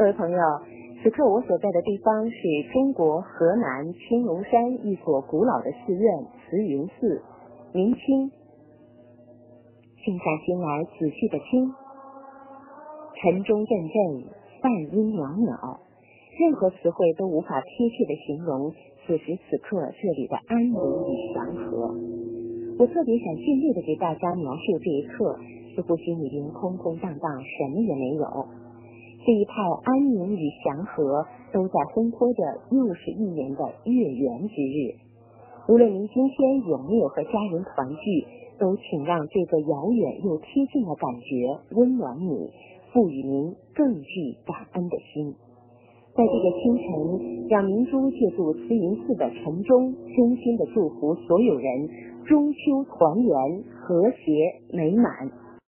各位朋友，此刻我所在的地方是中国河南青龙山一所古老的寺院慈云寺，明清。静下心来仔细的听，晨钟阵阵，梵音袅袅，任何词汇都无法贴切的形容此时此刻这里的安宁与祥和。我特别想尽力的给大家描述这一刻，似乎心里边空空荡荡，什么也没有。这一派安宁与祥和，都在烘托着又是一年的月圆之日。无论您今天有没有和家人团聚，都请让这个遥远又贴近的感觉温暖你，赋予您更具感恩的心。在这个清晨，让明珠借助慈云寺的晨钟，衷心的祝福所有人中秋团圆、和谐美满。